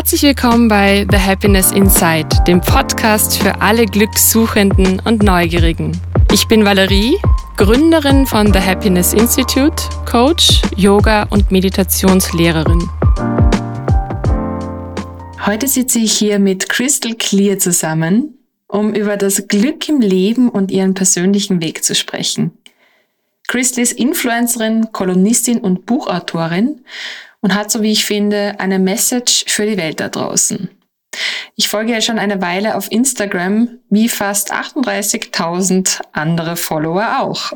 Herzlich willkommen bei The Happiness Inside, dem Podcast für alle Glückssuchenden und Neugierigen. Ich bin Valerie, Gründerin von The Happiness Institute, Coach, Yoga und Meditationslehrerin. Heute sitze ich hier mit Crystal Clear zusammen, um über das Glück im Leben und ihren persönlichen Weg zu sprechen. Crystal ist Influencerin, Kolonistin und Buchautorin und hat, so wie ich finde, eine Message für die Welt da draußen. Ich folge ja schon eine Weile auf Instagram, wie fast 38.000 andere Follower auch.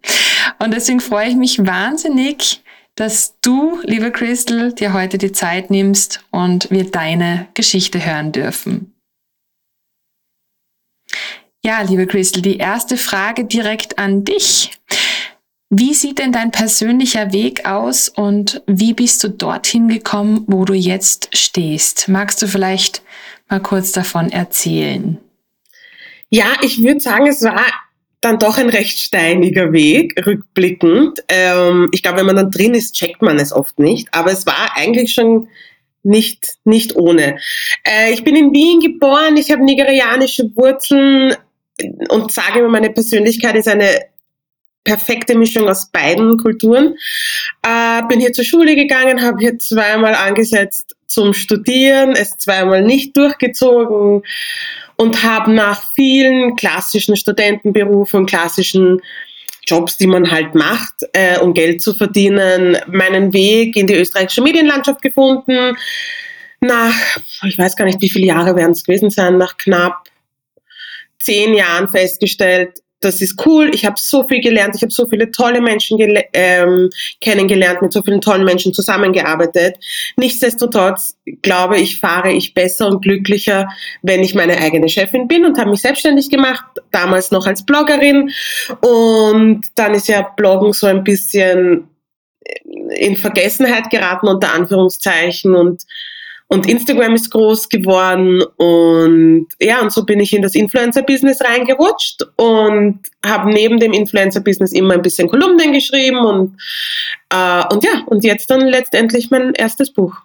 Und deswegen freue ich mich wahnsinnig, dass du, liebe Crystal, dir heute die Zeit nimmst und wir deine Geschichte hören dürfen. Ja, liebe Crystal, die erste Frage direkt an dich. Wie sieht denn dein persönlicher Weg aus und wie bist du dorthin gekommen, wo du jetzt stehst? Magst du vielleicht mal kurz davon erzählen? Ja, ich würde sagen, es war dann doch ein recht steiniger Weg, rückblickend. Ähm, ich glaube, wenn man dann drin ist, checkt man es oft nicht. Aber es war eigentlich schon nicht, nicht ohne. Äh, ich bin in Wien geboren, ich habe nigerianische Wurzeln und sage immer, meine Persönlichkeit ist eine perfekte Mischung aus beiden Kulturen. Äh, bin hier zur Schule gegangen, habe hier zweimal angesetzt zum Studieren, es zweimal nicht durchgezogen und habe nach vielen klassischen Studentenberufen, klassischen Jobs, die man halt macht, äh, um Geld zu verdienen, meinen Weg in die österreichische Medienlandschaft gefunden. Nach, ich weiß gar nicht, wie viele Jahre werden es gewesen sein, nach knapp zehn Jahren festgestellt, das ist cool, ich habe so viel gelernt, ich habe so viele tolle Menschen ähm, kennengelernt, mit so vielen tollen Menschen zusammengearbeitet. Nichtsdestotrotz glaube ich, fahre ich besser und glücklicher, wenn ich meine eigene Chefin bin und habe mich selbstständig gemacht, damals noch als Bloggerin. Und dann ist ja Bloggen so ein bisschen in Vergessenheit geraten, unter Anführungszeichen. Und und Instagram ist groß geworden und ja, und so bin ich in das Influencer-Business reingerutscht und habe neben dem Influencer-Business immer ein bisschen Kolumnen geschrieben und, äh, und ja, und jetzt dann letztendlich mein erstes Buch.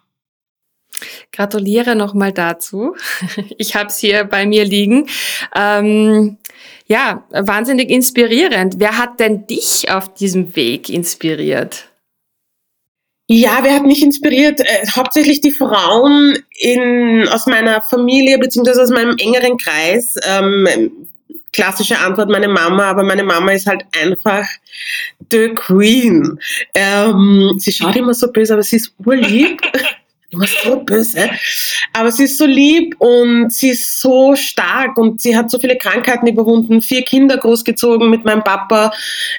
Gratuliere nochmal dazu. Ich habe es hier bei mir liegen. Ähm, ja, wahnsinnig inspirierend. Wer hat denn dich auf diesem Weg inspiriert? Ja, wer hat mich inspiriert? Äh, hauptsächlich die Frauen in, aus meiner Familie beziehungsweise aus meinem engeren Kreis. Ähm, klassische Antwort meine Mama, aber meine Mama ist halt einfach the Queen. Ähm, sie schaut immer so böse, aber sie ist urlieb. immer so böse. Aber sie ist so lieb und sie ist so stark und sie hat so viele Krankheiten überwunden, vier Kinder großgezogen mit meinem Papa,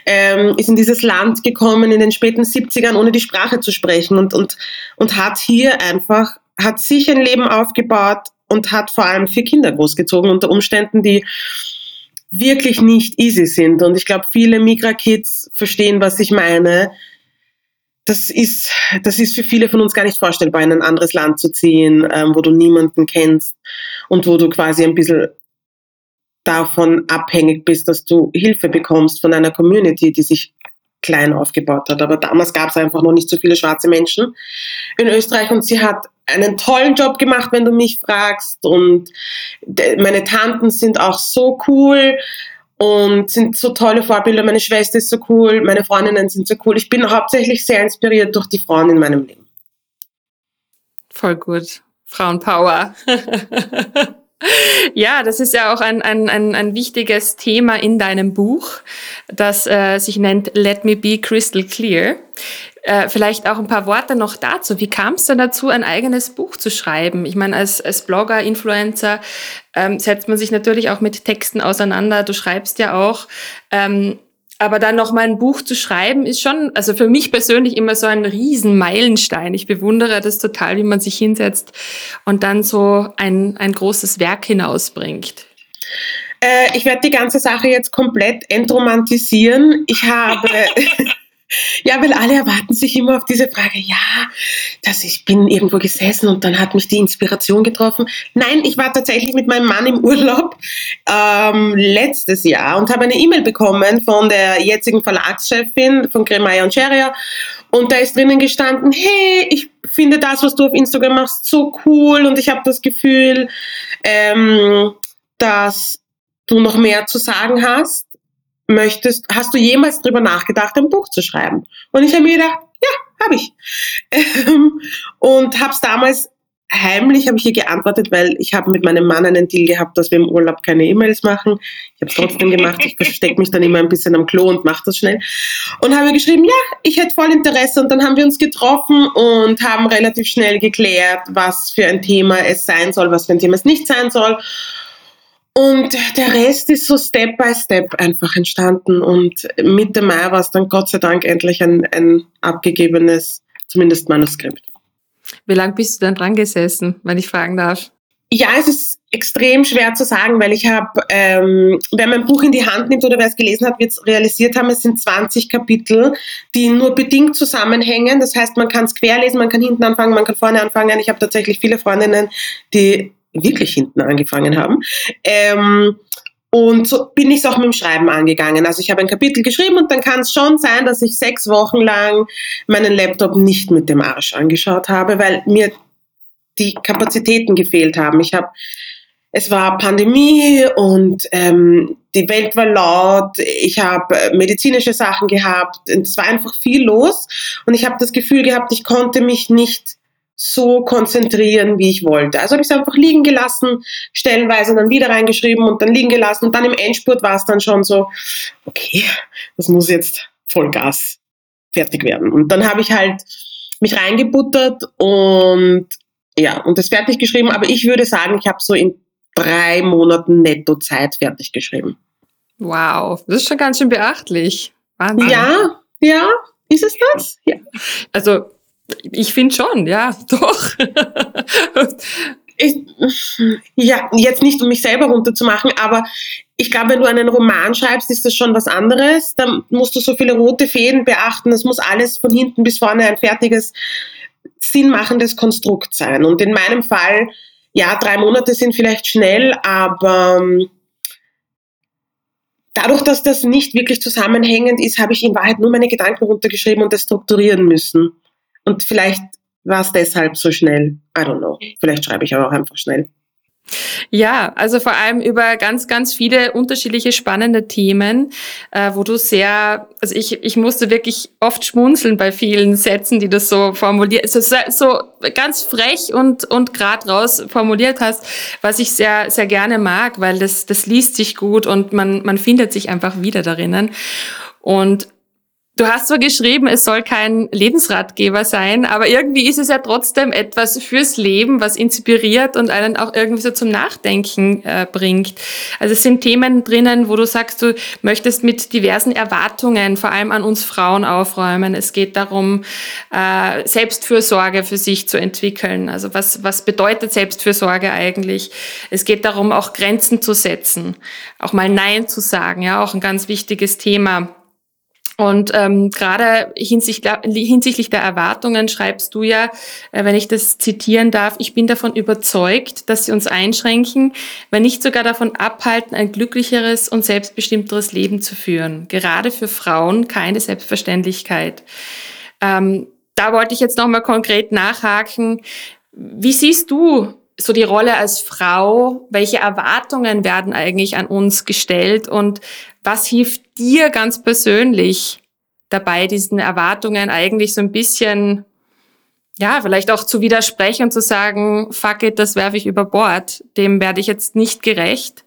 ähm, ist in dieses Land gekommen in den späten 70ern, ohne die Sprache zu sprechen und, und, und hat hier einfach, hat sich ein Leben aufgebaut und hat vor allem vier Kinder großgezogen unter Umständen, die wirklich nicht easy sind. Und ich glaube, viele Migra-Kids verstehen, was ich meine das ist, das ist für viele von uns gar nicht vorstellbar, in ein anderes Land zu ziehen, ähm, wo du niemanden kennst und wo du quasi ein bisschen davon abhängig bist, dass du Hilfe bekommst von einer Community, die sich klein aufgebaut hat. Aber damals gab es einfach noch nicht so viele schwarze Menschen in Österreich und sie hat einen tollen Job gemacht, wenn du mich fragst. Und meine Tanten sind auch so cool und sind so tolle Vorbilder. Meine Schwester ist so cool, meine Freundinnen sind so cool. Ich bin hauptsächlich sehr inspiriert durch die Frauen in meinem Leben. Voll gut. Frauenpower. ja, das ist ja auch ein, ein, ein, ein wichtiges Thema in deinem Buch, das äh, sich nennt Let Me Be Crystal Clear. Äh, vielleicht auch ein paar Worte noch dazu. Wie kam es denn dazu, ein eigenes Buch zu schreiben? Ich meine, als, als Blogger, Influencer ähm, setzt man sich natürlich auch mit Texten auseinander. Du schreibst ja auch. Ähm, aber dann noch mal ein Buch zu schreiben, ist schon, also für mich persönlich immer so ein Riesenmeilenstein. Ich bewundere das total, wie man sich hinsetzt und dann so ein, ein großes Werk hinausbringt. Äh, ich werde die ganze Sache jetzt komplett entromantisieren. Ich habe Ja, weil alle erwarten sich immer auf diese Frage, ja, dass ich bin irgendwo gesessen und dann hat mich die Inspiration getroffen. Nein, ich war tatsächlich mit meinem Mann im Urlaub ähm, letztes Jahr und habe eine E-Mail bekommen von der jetzigen Verlagschefin von Gremaya und Scheria und da ist drinnen gestanden, hey, ich finde das, was du auf Instagram machst, so cool und ich habe das Gefühl, ähm, dass du noch mehr zu sagen hast möchtest, hast du jemals drüber nachgedacht, ein Buch zu schreiben? Und ich habe mir gedacht, ja, habe ich. Ähm, und habe es damals heimlich, habe ich ihr geantwortet, weil ich habe mit meinem Mann einen Deal gehabt, dass wir im Urlaub keine E-Mails machen. Ich habe es trotzdem gemacht. Ich verstecke mich dann immer ein bisschen am Klo und mache das schnell. Und habe geschrieben, ja, ich hätte voll Interesse. Und dann haben wir uns getroffen und haben relativ schnell geklärt, was für ein Thema es sein soll, was für ein Thema es nicht sein soll. Und der Rest ist so Step by Step einfach entstanden. Und Mitte Mai war es dann Gott sei Dank endlich ein, ein abgegebenes, zumindest Manuskript. Wie lange bist du dann dran gesessen, wenn ich fragen darf? Ja, es ist extrem schwer zu sagen, weil ich habe, ähm, wer mein Buch in die Hand nimmt oder wer es gelesen hat, wird es realisiert haben, es sind 20 Kapitel, die nur bedingt zusammenhängen. Das heißt, man kann es querlesen, man kann hinten anfangen, man kann vorne anfangen. Ich habe tatsächlich viele Freundinnen, die wirklich hinten angefangen haben. Ähm, und so bin ich es auch mit dem Schreiben angegangen. Also ich habe ein Kapitel geschrieben und dann kann es schon sein, dass ich sechs Wochen lang meinen Laptop nicht mit dem Arsch angeschaut habe, weil mir die Kapazitäten gefehlt haben. Ich habe es war Pandemie und ähm, die Welt war laut, ich habe äh, medizinische Sachen gehabt, es war einfach viel los und ich habe das Gefühl gehabt, ich konnte mich nicht so konzentrieren, wie ich wollte. Also habe ich es einfach liegen gelassen, stellenweise dann wieder reingeschrieben und dann liegen gelassen und dann im Endspurt war es dann schon so, okay, das muss jetzt Vollgas fertig werden. Und dann habe ich halt mich reingebuttert und ja, und das fertig geschrieben, aber ich würde sagen, ich habe so in drei Monaten netto Zeit fertig geschrieben. Wow, das ist schon ganz schön beachtlich. Wahnsinn. Ja, ja, ist es das? Ja. Also ich finde schon, ja, doch. ich, ja, jetzt nicht um mich selber runterzumachen, aber ich glaube, wenn du einen Roman schreibst, ist das schon was anderes. Da musst du so viele rote Fäden beachten. Es muss alles von hinten bis vorne ein fertiges, sinnmachendes Konstrukt sein. Und in meinem Fall, ja, drei Monate sind vielleicht schnell, aber ähm, dadurch, dass das nicht wirklich zusammenhängend ist, habe ich in Wahrheit nur meine Gedanken runtergeschrieben und das strukturieren müssen. Und vielleicht war es deshalb so schnell. I don't know. Vielleicht schreibe ich aber auch einfach schnell. Ja, also vor allem über ganz, ganz viele unterschiedliche spannende Themen, äh, wo du sehr, also ich, ich musste wirklich oft schmunzeln bei vielen Sätzen, die du so formuliert, so, so ganz frech und, und grad raus formuliert hast, was ich sehr, sehr gerne mag, weil das, das liest sich gut und man, man findet sich einfach wieder darinnen. Und Du hast zwar geschrieben, es soll kein Lebensratgeber sein, aber irgendwie ist es ja trotzdem etwas fürs Leben, was inspiriert und einen auch irgendwie so zum Nachdenken äh, bringt. Also es sind Themen drinnen, wo du sagst, du möchtest mit diversen Erwartungen, vor allem an uns Frauen, aufräumen. Es geht darum, äh, Selbstfürsorge für sich zu entwickeln. Also was, was bedeutet Selbstfürsorge eigentlich? Es geht darum, auch Grenzen zu setzen, auch mal Nein zu sagen, ja, auch ein ganz wichtiges Thema und ähm, gerade hinsichtlich, hinsichtlich der Erwartungen schreibst du ja, äh, wenn ich das zitieren darf, ich bin davon überzeugt, dass sie uns einschränken, wenn nicht sogar davon abhalten, ein glücklicheres und selbstbestimmteres Leben zu führen. Gerade für Frauen keine Selbstverständlichkeit. Ähm, da wollte ich jetzt nochmal konkret nachhaken. Wie siehst du so die Rolle als Frau? Welche Erwartungen werden eigentlich an uns gestellt und was hilft dir ganz persönlich dabei, diesen Erwartungen eigentlich so ein bisschen, ja, vielleicht auch zu widersprechen und zu sagen, fuck it, das werfe ich über Bord, dem werde ich jetzt nicht gerecht.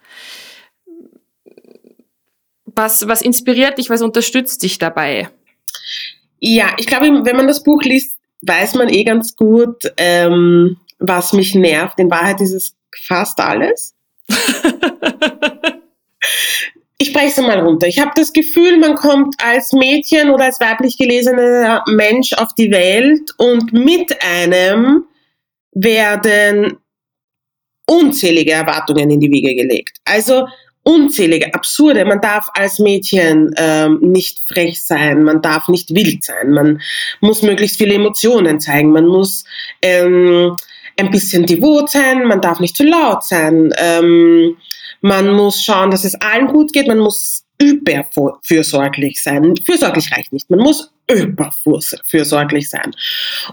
Was, was inspiriert dich, was unterstützt dich dabei? Ja, ich glaube, wenn man das Buch liest, weiß man eh ganz gut, ähm, was mich nervt. In Wahrheit ist es fast alles. ich breche es mal runter. Ich habe das Gefühl, man kommt als Mädchen oder als weiblich gelesener Mensch auf die Welt und mit einem werden unzählige Erwartungen in die Wiege gelegt. Also unzählige, absurde. Man darf als Mädchen ähm, nicht frech sein, man darf nicht wild sein, man muss möglichst viele Emotionen zeigen, man muss ähm, ein bisschen devot sein, man darf nicht zu laut sein, ähm, man muss schauen, dass es allen gut geht, man muss überfürsorglich sein. Fürsorglich reicht nicht, man muss überfürsorglich sein.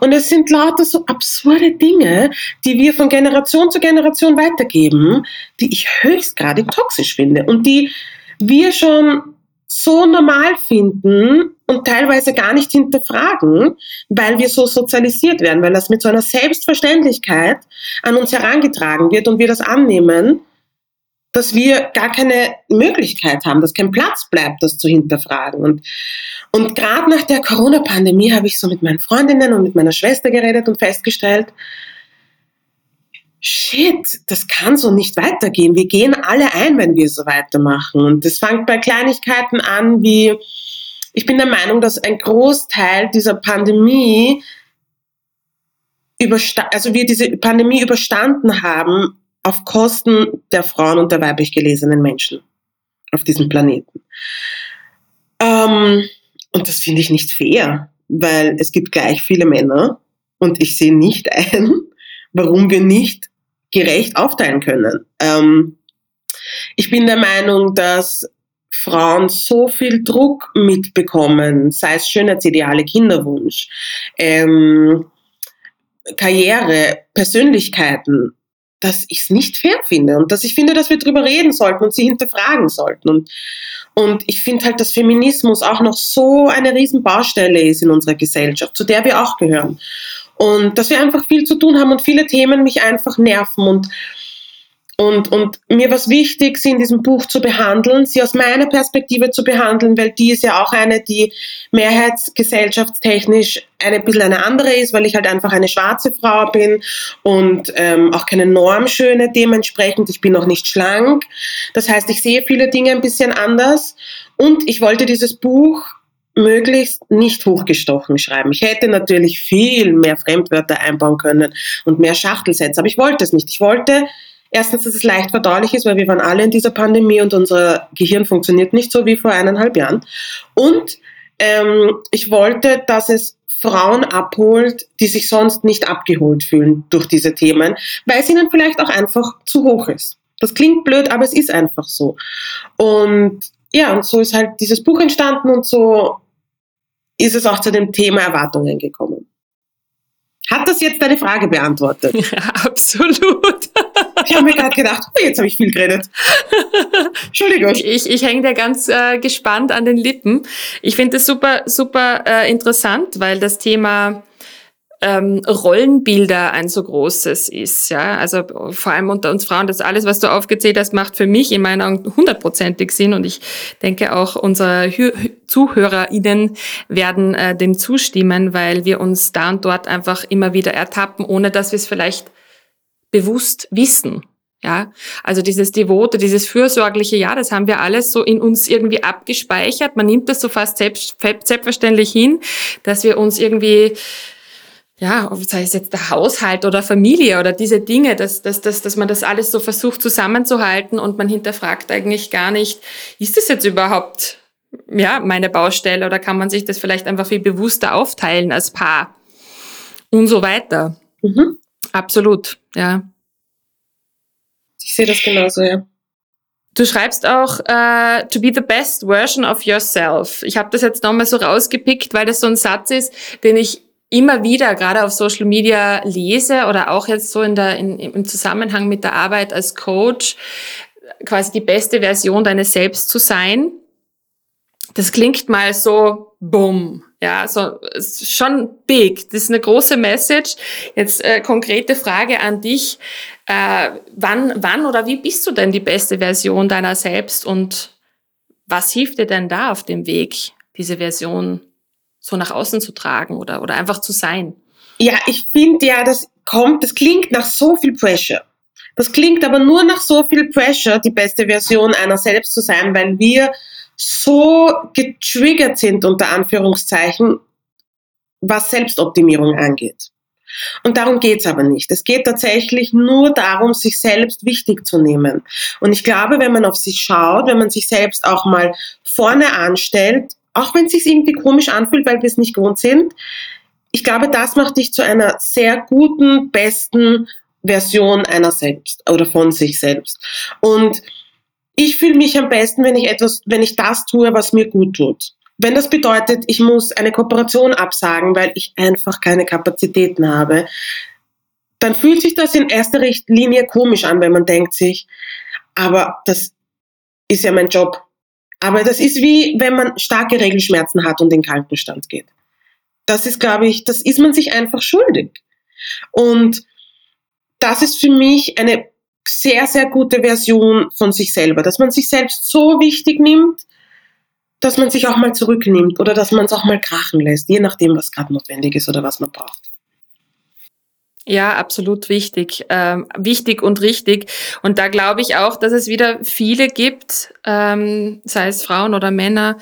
Und es sind lauter so absurde Dinge, die wir von Generation zu Generation weitergeben, die ich höchstgradig toxisch finde und die wir schon so normal finden und teilweise gar nicht hinterfragen, weil wir so sozialisiert werden, weil das mit so einer Selbstverständlichkeit an uns herangetragen wird und wir das annehmen dass wir gar keine Möglichkeit haben, dass kein Platz bleibt, das zu hinterfragen. Und, und gerade nach der Corona-Pandemie habe ich so mit meinen Freundinnen und mit meiner Schwester geredet und festgestellt, shit, das kann so nicht weitergehen. Wir gehen alle ein, wenn wir so weitermachen. Und das fängt bei Kleinigkeiten an, wie ich bin der Meinung, dass ein Großteil dieser Pandemie also wir diese Pandemie überstanden haben, auf Kosten der Frauen und der weiblich gelesenen Menschen auf diesem Planeten. Ähm, und das finde ich nicht fair, weil es gibt gleich viele Männer und ich sehe nicht ein, warum wir nicht gerecht aufteilen können. Ähm, ich bin der Meinung, dass Frauen so viel Druck mitbekommen, sei es Schönheitsideale, Kinderwunsch, ähm, Karriere, Persönlichkeiten, dass ich es nicht fair finde und dass ich finde, dass wir darüber reden sollten und sie hinterfragen sollten. Und, und ich finde halt, dass Feminismus auch noch so eine Riesenbaustelle ist in unserer Gesellschaft, zu der wir auch gehören. Und dass wir einfach viel zu tun haben und viele Themen mich einfach nerven und und, und mir war es wichtig, sie in diesem Buch zu behandeln, sie aus meiner Perspektive zu behandeln, weil die ist ja auch eine, die mehrheitsgesellschaftstechnisch eine bisschen eine andere ist, weil ich halt einfach eine schwarze Frau bin und ähm, auch keine Normschöne dementsprechend. Ich bin noch nicht schlank. Das heißt, ich sehe viele Dinge ein bisschen anders und ich wollte dieses Buch möglichst nicht hochgestochen schreiben. Ich hätte natürlich viel mehr Fremdwörter einbauen können und mehr Schachtelsätze, aber ich wollte es nicht. Ich wollte Erstens, dass es leicht verdaulich ist, weil wir waren alle in dieser Pandemie und unser Gehirn funktioniert nicht so wie vor eineinhalb Jahren. Und ähm, ich wollte, dass es Frauen abholt, die sich sonst nicht abgeholt fühlen durch diese Themen, weil es ihnen vielleicht auch einfach zu hoch ist. Das klingt blöd, aber es ist einfach so. Und ja, und so ist halt dieses Buch entstanden und so ist es auch zu dem Thema Erwartungen gekommen. Hat das jetzt deine Frage beantwortet? Ja, absolut. Ich habe mir gerade gedacht, oh, jetzt habe ich viel geredet. Entschuldigung. Ich, ich hänge dir ganz äh, gespannt an den Lippen. Ich finde das super, super äh, interessant, weil das Thema ähm, Rollenbilder ein so großes ist. Ja? Also vor allem unter uns Frauen, das alles, was du aufgezählt hast, macht für mich in meinen Augen hundertprozentig Sinn und ich denke auch unsere Hü ZuhörerInnen werden äh, dem zustimmen, weil wir uns da und dort einfach immer wieder ertappen, ohne dass wir es vielleicht bewusst wissen. Ja, also dieses Devote, dieses fürsorgliche, ja, das haben wir alles so in uns irgendwie abgespeichert. Man nimmt das so fast selbst, selbstverständlich hin, dass wir uns irgendwie ja, sei es jetzt der Haushalt oder Familie oder diese Dinge, dass, dass, dass, dass man das alles so versucht zusammenzuhalten und man hinterfragt eigentlich gar nicht, ist das jetzt überhaupt ja, meine Baustelle oder kann man sich das vielleicht einfach viel bewusster aufteilen als Paar und so weiter. Mhm. Absolut, ja. Ich sehe das genauso, ja. Du schreibst auch uh, to be the best version of yourself. Ich habe das jetzt nochmal so rausgepickt, weil das so ein Satz ist, den ich immer wieder gerade auf Social Media lese oder auch jetzt so in der, in, im Zusammenhang mit der Arbeit als Coach, quasi die beste Version deines Selbst zu sein. Das klingt mal so bumm, ja, so schon big. Das ist eine große Message. Jetzt äh, konkrete Frage an dich: äh, Wann, wann oder wie bist du denn die beste Version deiner selbst und was hilft dir denn da auf dem Weg, diese Version so nach außen zu tragen oder, oder einfach zu sein. Ja, ich finde ja, das kommt, das klingt nach so viel Pressure. Das klingt aber nur nach so viel Pressure, die beste Version einer selbst zu sein, weil wir so getriggert sind, unter Anführungszeichen, was Selbstoptimierung angeht. Und darum geht's aber nicht. Es geht tatsächlich nur darum, sich selbst wichtig zu nehmen. Und ich glaube, wenn man auf sich schaut, wenn man sich selbst auch mal vorne anstellt, auch wenn es sich irgendwie komisch anfühlt, weil wir es nicht gewohnt sind, ich glaube, das macht dich zu einer sehr guten, besten Version einer selbst oder von sich selbst. Und ich fühle mich am besten, wenn ich etwas, wenn ich das tue, was mir gut tut. Wenn das bedeutet, ich muss eine Kooperation absagen, weil ich einfach keine Kapazitäten habe, dann fühlt sich das in erster Linie komisch an, wenn man denkt sich, aber das ist ja mein Job. Aber das ist wie, wenn man starke Regelschmerzen hat und in Krankenstand geht. Das ist, glaube ich, das ist man sich einfach schuldig. Und das ist für mich eine sehr, sehr gute Version von sich selber, dass man sich selbst so wichtig nimmt, dass man sich auch mal zurücknimmt oder dass man es auch mal krachen lässt, je nachdem, was gerade notwendig ist oder was man braucht. Ja, absolut wichtig. Ähm, wichtig und richtig. Und da glaube ich auch, dass es wieder viele gibt, ähm, sei es Frauen oder Männer,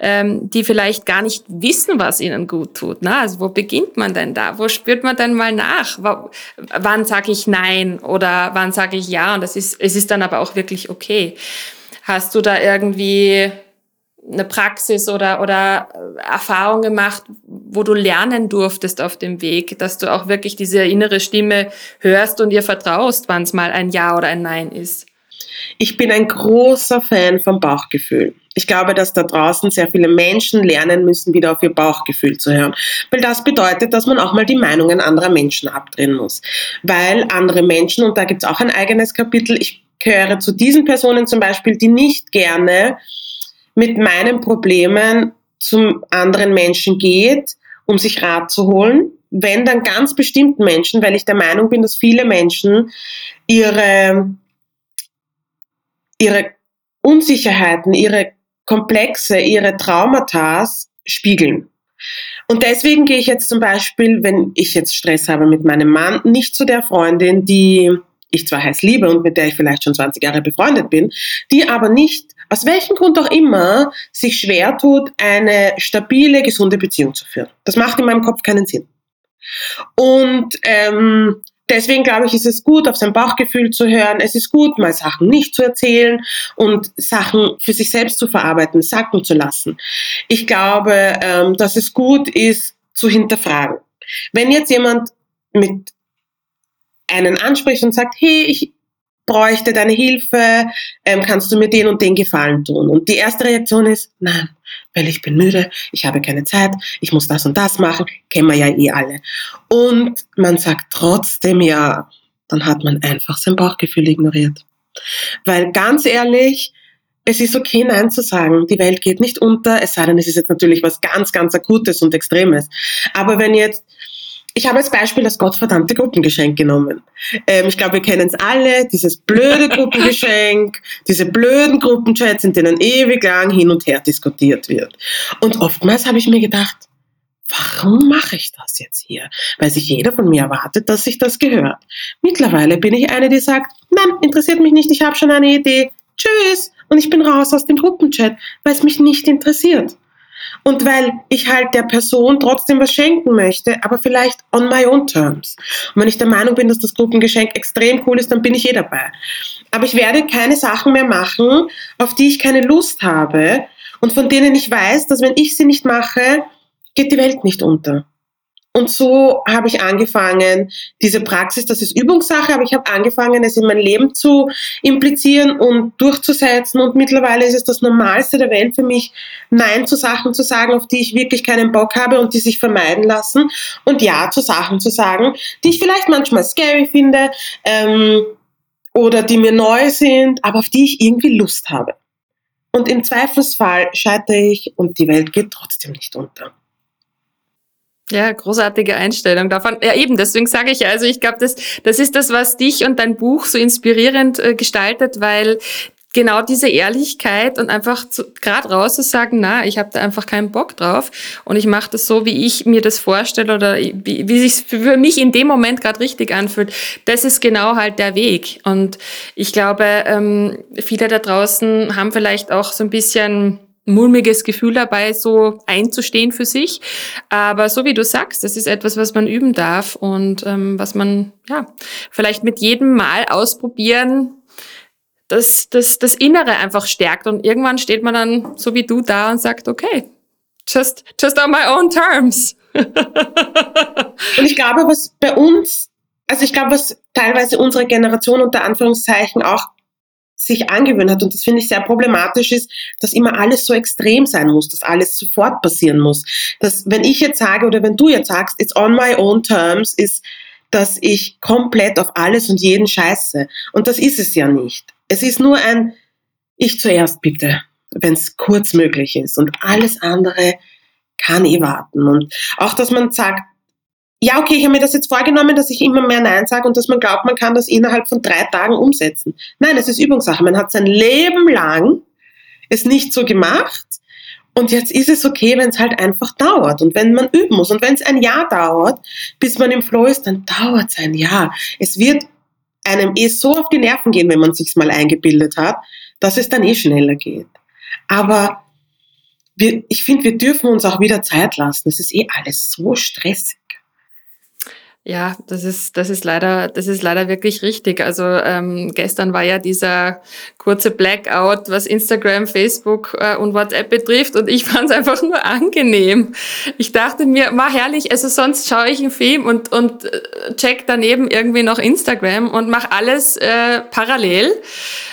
ähm, die vielleicht gar nicht wissen, was ihnen gut tut. Ne? Also wo beginnt man denn da? Wo spürt man denn mal nach? W wann sage ich Nein oder wann sage ich Ja? Und das ist, es ist dann aber auch wirklich okay. Hast du da irgendwie eine Praxis oder, oder äh, Erfahrung gemacht, wo du lernen durftest auf dem Weg, dass du auch wirklich diese innere Stimme hörst und ihr vertraust, wann es mal ein Ja oder ein Nein ist? Ich bin ein großer Fan vom Bauchgefühl. Ich glaube, dass da draußen sehr viele Menschen lernen müssen, wieder auf ihr Bauchgefühl zu hören. Weil das bedeutet, dass man auch mal die Meinungen anderer Menschen abdrehen muss. Weil andere Menschen, und da gibt es auch ein eigenes Kapitel, ich gehöre zu diesen Personen zum Beispiel, die nicht gerne mit meinen Problemen zum anderen Menschen geht, um sich Rat zu holen, wenn dann ganz bestimmten Menschen, weil ich der Meinung bin, dass viele Menschen ihre, ihre Unsicherheiten, ihre Komplexe, ihre Traumata spiegeln. Und deswegen gehe ich jetzt zum Beispiel, wenn ich jetzt Stress habe mit meinem Mann, nicht zu der Freundin, die ich zwar heiß liebe und mit der ich vielleicht schon 20 Jahre befreundet bin, die aber nicht aus welchem Grund auch immer, sich schwer tut, eine stabile, gesunde Beziehung zu führen. Das macht in meinem Kopf keinen Sinn. Und ähm, deswegen glaube ich, ist es gut, auf sein Bauchgefühl zu hören. Es ist gut, mal Sachen nicht zu erzählen und Sachen für sich selbst zu verarbeiten, sacken zu lassen. Ich glaube, ähm, dass es gut ist, zu hinterfragen. Wenn jetzt jemand mit einen anspricht und sagt, hey, ich bräuchte deine Hilfe, ähm, kannst du mir den und den Gefallen tun? Und die erste Reaktion ist, nein, weil ich bin müde, ich habe keine Zeit, ich muss das und das machen, kennen wir ja eh alle. Und man sagt trotzdem ja, dann hat man einfach sein Bauchgefühl ignoriert. Weil ganz ehrlich, es ist okay, Nein zu sagen. Die Welt geht nicht unter, es sei denn, es ist jetzt natürlich was ganz, ganz Akutes und Extremes. Aber wenn jetzt ich habe als Beispiel das gottverdammte Gruppengeschenk genommen. Ähm, ich glaube, wir kennen es alle, dieses blöde Gruppengeschenk, diese blöden Gruppenchats, in denen ewig lang hin und her diskutiert wird. Und oftmals habe ich mir gedacht, warum mache ich das jetzt hier? Weil sich jeder von mir erwartet, dass sich das gehört. Mittlerweile bin ich eine, die sagt, nein, interessiert mich nicht, ich habe schon eine Idee. Tschüss. Und ich bin raus aus dem Gruppenchat, weil es mich nicht interessiert. Und weil ich halt der Person trotzdem was schenken möchte, aber vielleicht on my own terms. Und wenn ich der Meinung bin, dass das Gruppengeschenk extrem cool ist, dann bin ich eh dabei. Aber ich werde keine Sachen mehr machen, auf die ich keine Lust habe und von denen ich weiß, dass wenn ich sie nicht mache, geht die Welt nicht unter. Und so habe ich angefangen, diese Praxis, das ist Übungssache, aber ich habe angefangen, es in mein Leben zu implizieren und durchzusetzen. Und mittlerweile ist es das Normalste der Welt für mich, Nein zu Sachen zu sagen, auf die ich wirklich keinen Bock habe und die sich vermeiden lassen. Und Ja zu Sachen zu sagen, die ich vielleicht manchmal scary finde ähm, oder die mir neu sind, aber auf die ich irgendwie Lust habe. Und im Zweifelsfall scheitere ich und die Welt geht trotzdem nicht unter. Ja, großartige Einstellung davon. Ja, eben, deswegen sage ich ja, also ich glaube, das, das ist das, was dich und dein Buch so inspirierend äh, gestaltet, weil genau diese Ehrlichkeit und einfach gerade raus zu sagen, na, ich habe da einfach keinen Bock drauf und ich mache das so, wie ich mir das vorstelle oder wie, wie sich für mich in dem Moment gerade richtig anfühlt. Das ist genau halt der Weg. Und ich glaube, ähm, viele da draußen haben vielleicht auch so ein bisschen mulmiges Gefühl dabei, so einzustehen für sich. Aber so wie du sagst, das ist etwas, was man üben darf und ähm, was man ja vielleicht mit jedem Mal ausprobieren, das, das, das Innere einfach stärkt. Und irgendwann steht man dann so wie du da und sagt, okay, just, just on my own terms. und ich glaube, was bei uns, also ich glaube, was teilweise unsere Generation unter Anführungszeichen auch sich angewöhnt hat, und das finde ich sehr problematisch ist, dass immer alles so extrem sein muss, dass alles sofort passieren muss. Dass, wenn ich jetzt sage oder wenn du jetzt sagst, it's on my own terms, ist, dass ich komplett auf alles und jeden scheiße. Und das ist es ja nicht. Es ist nur ein Ich zuerst bitte, wenn es kurz möglich ist. Und alles andere kann eh warten. Und auch, dass man sagt, ja, okay, ich habe mir das jetzt vorgenommen, dass ich immer mehr Nein sage und dass man glaubt, man kann das innerhalb von drei Tagen umsetzen. Nein, es ist Übungssache. Man hat sein Leben lang es nicht so gemacht und jetzt ist es okay, wenn es halt einfach dauert und wenn man üben muss. Und wenn es ein Jahr dauert, bis man im Flow ist, dann dauert es ein Jahr. Es wird einem eh so auf die Nerven gehen, wenn man sich's mal eingebildet hat, dass es dann eh schneller geht. Aber wir, ich finde, wir dürfen uns auch wieder Zeit lassen. Es ist eh alles so stressig. Ja, das ist, das ist leider, das ist leider wirklich richtig. Also ähm, gestern war ja dieser kurze Blackout, was Instagram, Facebook äh, und WhatsApp betrifft, und ich fand es einfach nur angenehm. Ich dachte mir, war herrlich. Also sonst schaue ich einen Film und und äh, check daneben irgendwie noch Instagram und mache alles äh, parallel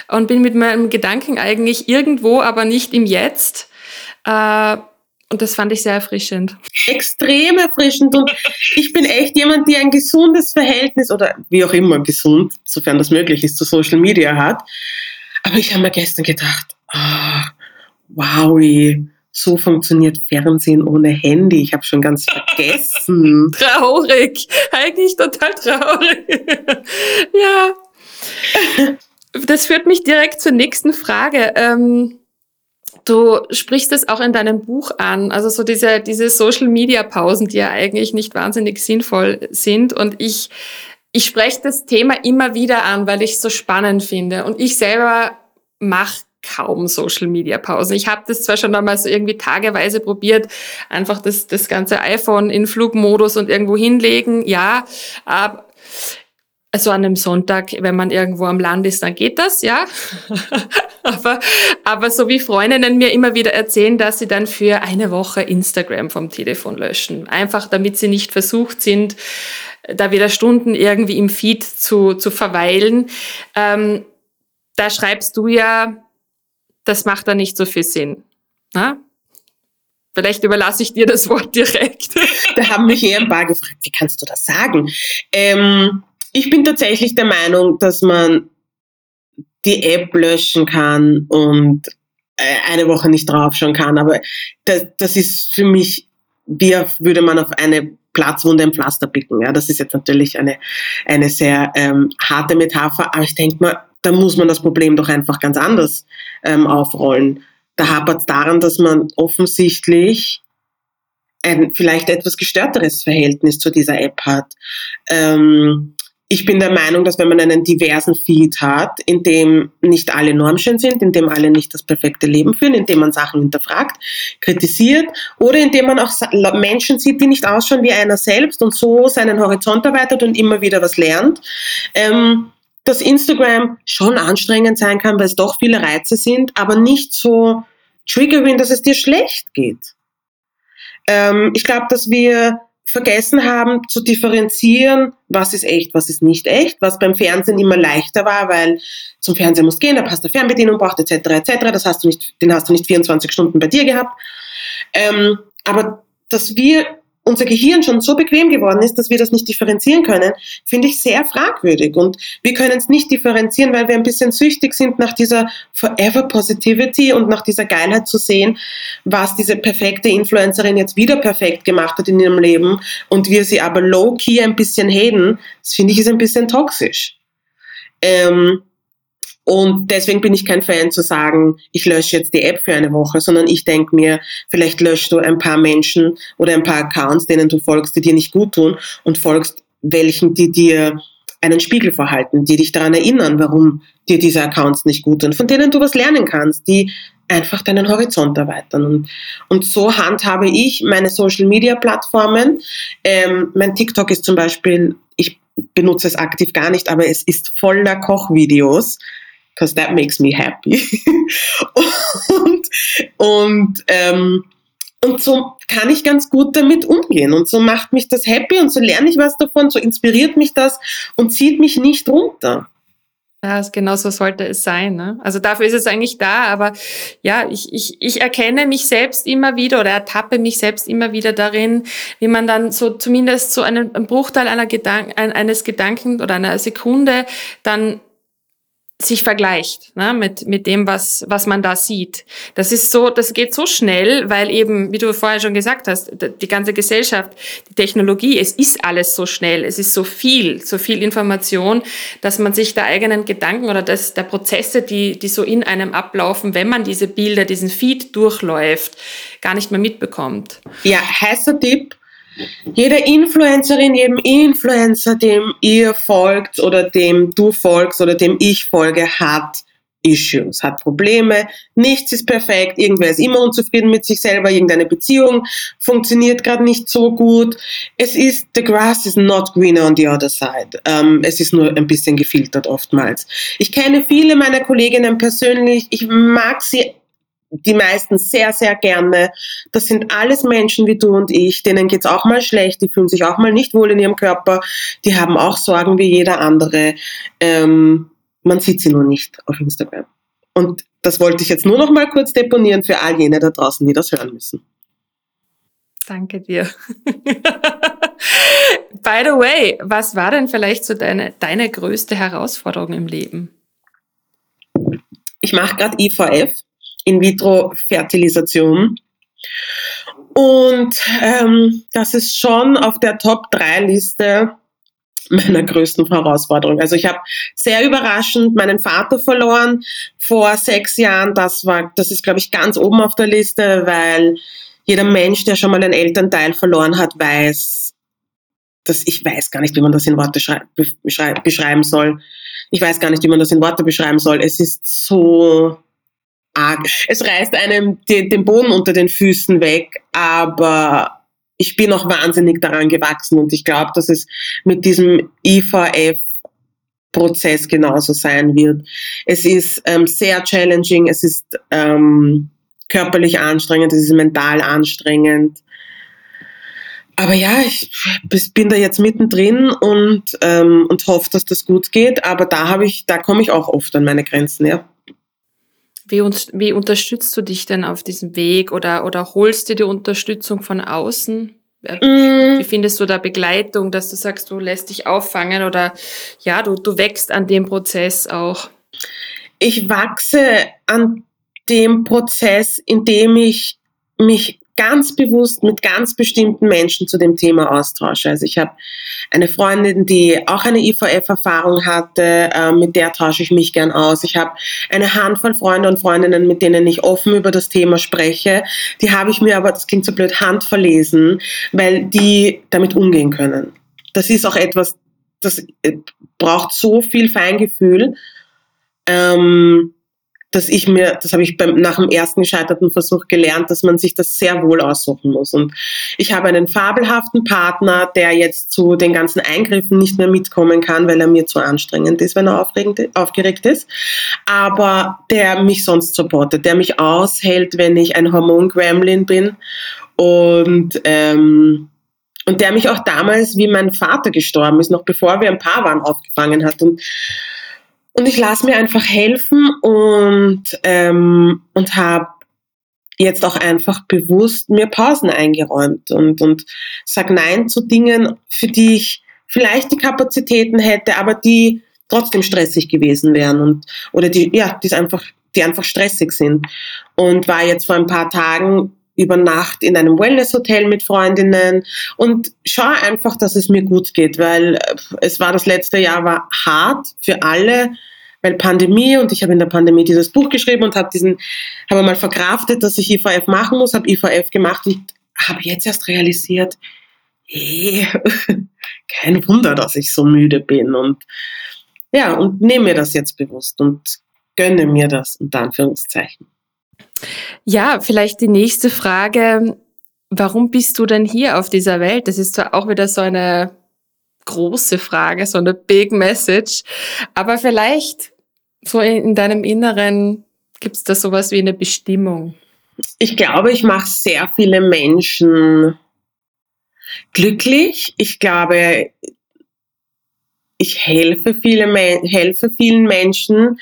und bin mit meinem Gedanken eigentlich irgendwo, aber nicht im Jetzt. Äh, und das fand ich sehr erfrischend. Extrem erfrischend. Und ich bin echt jemand, die ein gesundes Verhältnis oder wie auch immer gesund, sofern das möglich ist, zu Social Media hat. Aber ich habe mir gestern gedacht, oh, wow, so funktioniert Fernsehen ohne Handy. Ich habe schon ganz vergessen. traurig. Eigentlich total traurig. ja. Das führt mich direkt zur nächsten Frage. Ähm, Du sprichst es auch in deinem Buch an, also so diese, diese Social-Media-Pausen, die ja eigentlich nicht wahnsinnig sinnvoll sind. Und ich, ich spreche das Thema immer wieder an, weil ich es so spannend finde. Und ich selber mache kaum Social Media Pausen. Ich habe das zwar schon einmal so irgendwie tageweise probiert, einfach das, das ganze iPhone in Flugmodus und irgendwo hinlegen, ja, aber also an einem Sonntag, wenn man irgendwo am Land ist, dann geht das, ja. aber, aber so wie Freundinnen mir immer wieder erzählen, dass sie dann für eine Woche Instagram vom Telefon löschen. Einfach damit sie nicht versucht sind, da wieder Stunden irgendwie im Feed zu, zu verweilen. Ähm, da schreibst du ja, das macht da nicht so viel Sinn. Na? Vielleicht überlasse ich dir das Wort direkt. Da haben mich eher ein paar gefragt, wie kannst du das sagen? Ähm ich bin tatsächlich der Meinung, dass man die App löschen kann und äh, eine Woche nicht draufschauen kann. Aber das, das ist für mich, wie würde man auf eine Platzwunde ein Pflaster picken. Ja, das ist jetzt natürlich eine, eine sehr ähm, harte Metapher, aber ich denke mal, da muss man das Problem doch einfach ganz anders ähm, aufrollen. Da hapert es daran, dass man offensichtlich ein vielleicht etwas gestörteres Verhältnis zu dieser App hat. Ähm, ich bin der Meinung, dass wenn man einen diversen Feed hat, in dem nicht alle normschön sind, in dem alle nicht das perfekte Leben führen, in dem man Sachen hinterfragt, kritisiert oder in dem man auch Menschen sieht, die nicht ausschauen wie einer selbst und so seinen Horizont erweitert und immer wieder was lernt, ähm, dass Instagram schon anstrengend sein kann, weil es doch viele Reize sind, aber nicht so triggering, dass es dir schlecht geht. Ähm, ich glaube, dass wir vergessen haben zu differenzieren, was ist echt, was ist nicht echt, was beim Fernsehen immer leichter war, weil zum Fernseher musst gehen, da passt der Fernbedienung braucht etc. etc. Das hast du nicht, den hast du nicht 24 Stunden bei dir gehabt. Ähm, aber dass wir unser Gehirn schon so bequem geworden ist, dass wir das nicht differenzieren können, finde ich sehr fragwürdig. Und wir können es nicht differenzieren, weil wir ein bisschen süchtig sind nach dieser Forever Positivity und nach dieser Geilheit zu sehen, was diese perfekte Influencerin jetzt wieder perfekt gemacht hat in ihrem Leben und wir sie aber low-key ein bisschen haten. Das finde ich ist ein bisschen toxisch. Ähm, und deswegen bin ich kein Fan zu sagen, ich lösche jetzt die App für eine Woche, sondern ich denke mir, vielleicht löschst du ein paar Menschen oder ein paar Accounts, denen du folgst, die dir nicht gut tun und folgst welchen, die dir einen Spiegel vorhalten, die dich daran erinnern, warum dir diese Accounts nicht gut sind, von denen du was lernen kannst, die einfach deinen Horizont erweitern. Und, und so handhabe ich meine Social-Media-Plattformen. Ähm, mein TikTok ist zum Beispiel, ich benutze es aktiv gar nicht, aber es ist voller Kochvideos, because that makes me happy. und und ähm, und so kann ich ganz gut damit umgehen. Und so macht mich das happy und so lerne ich was davon, so inspiriert mich das und zieht mich nicht runter. Ja, genau so sollte es sein. Ne? Also dafür ist es eigentlich da, aber ja, ich, ich, ich erkenne mich selbst immer wieder oder ertappe mich selbst immer wieder darin, wie man dann so zumindest so einen, einen Bruchteil einer Gedank eines Gedanken oder einer Sekunde dann sich vergleicht ne, mit, mit dem, was, was man da sieht. Das ist so, das geht so schnell, weil eben, wie du vorher schon gesagt hast, die ganze Gesellschaft, die Technologie, es ist alles so schnell, es ist so viel, so viel Information, dass man sich der eigenen Gedanken oder des, der Prozesse, die, die so in einem ablaufen, wenn man diese Bilder, diesen Feed durchläuft, gar nicht mehr mitbekommt. Ja, heißer Tipp, jede Influencerin, jedem Influencer, dem ihr folgt oder dem du folgst oder dem ich folge, hat Issues, hat Probleme, nichts ist perfekt, irgendwer ist immer unzufrieden mit sich selber, irgendeine Beziehung funktioniert gerade nicht so gut. Es ist, the grass is not greener on the other side. Ähm, es ist nur ein bisschen gefiltert oftmals. Ich kenne viele meiner Kolleginnen persönlich, ich mag sie die meisten sehr, sehr gerne. Das sind alles Menschen wie du und ich, denen geht's auch mal schlecht, die fühlen sich auch mal nicht wohl in ihrem Körper, die haben auch Sorgen wie jeder andere. Ähm, man sieht sie nur nicht auf Instagram. Und das wollte ich jetzt nur noch mal kurz deponieren für all jene da draußen, die das hören müssen. Danke dir. By the way, was war denn vielleicht so deine, deine größte Herausforderung im Leben? Ich mache gerade IVF in-vitro-Fertilisation. Und ähm, das ist schon auf der Top-3-Liste meiner größten Herausforderungen. Also ich habe sehr überraschend meinen Vater verloren vor sechs Jahren. Das war, das ist, glaube ich, ganz oben auf der Liste, weil jeder Mensch, der schon mal einen Elternteil verloren hat, weiß, dass ich weiß gar nicht, wie man das in Worte beschreiben soll. Ich weiß gar nicht, wie man das in Worte beschreiben soll. Es ist so arg. Es reißt einem den, den Boden unter den Füßen weg, aber ich bin auch wahnsinnig daran gewachsen und ich glaube, dass es mit diesem IVF Prozess genauso sein wird. Es ist ähm, sehr challenging, es ist ähm, körperlich anstrengend, es ist mental anstrengend. Aber ja, ich bin da jetzt mittendrin und, ähm, und hoffe, dass das gut geht. Aber da habe ich, da komme ich auch oft an meine Grenzen, ja. Wie, wie unterstützt du dich denn auf diesem Weg oder, oder holst du die Unterstützung von außen? Mm. Wie findest du da Begleitung, dass du sagst, du lässt dich auffangen oder ja, du, du wächst an dem Prozess auch? Ich wachse an dem Prozess, indem ich mich ganz bewusst mit ganz bestimmten Menschen zu dem Thema austausche. Also ich habe eine Freundin, die auch eine IVF-Erfahrung hatte, äh, mit der tausche ich mich gern aus. Ich habe eine Handvoll Freunde und Freundinnen, mit denen ich offen über das Thema spreche. Die habe ich mir aber, das klingt so blöd, handverlesen, weil die damit umgehen können. Das ist auch etwas, das äh, braucht so viel Feingefühl. Ähm, dass ich mir, das habe ich beim, nach dem ersten gescheiterten Versuch gelernt, dass man sich das sehr wohl aussuchen muss. Und ich habe einen fabelhaften Partner, der jetzt zu den ganzen Eingriffen nicht mehr mitkommen kann, weil er mir zu anstrengend ist, wenn er aufgeregt ist. Aber der mich sonst supportet, der mich aushält, wenn ich ein Hormon-Gremlin bin. Und, ähm, und der mich auch damals, wie mein Vater gestorben ist, noch bevor wir ein Paar waren, aufgefangen hat. Und und ich lasse mir einfach helfen und, ähm, und habe jetzt auch einfach bewusst mir Pausen eingeräumt und, und sag Nein zu Dingen, für die ich vielleicht die Kapazitäten hätte, aber die trotzdem stressig gewesen wären und oder die ja, die einfach die einfach stressig sind. Und war jetzt vor ein paar Tagen über Nacht in einem Wellness-Hotel mit Freundinnen und schaue einfach, dass es mir gut geht, weil äh, es war das letzte Jahr war hart für alle, weil Pandemie und ich habe in der Pandemie dieses Buch geschrieben und habe diesen, habe mal verkraftet, dass ich IVF machen muss, habe IVF gemacht und habe jetzt erst realisiert, hey, kein Wunder, dass ich so müde bin. Und ja, und nehme mir das jetzt bewusst und gönne mir das, unter Anführungszeichen. Ja, vielleicht die nächste Frage. Warum bist du denn hier auf dieser Welt? Das ist zwar auch wieder so eine große Frage, so eine Big Message, aber vielleicht so in, deinem Inneren gibt es da sowas wie eine Bestimmung. Ich glaube, ich mache sehr viele Menschen glücklich. Ich glaube, ich helfe, viele, helfe vielen Menschen.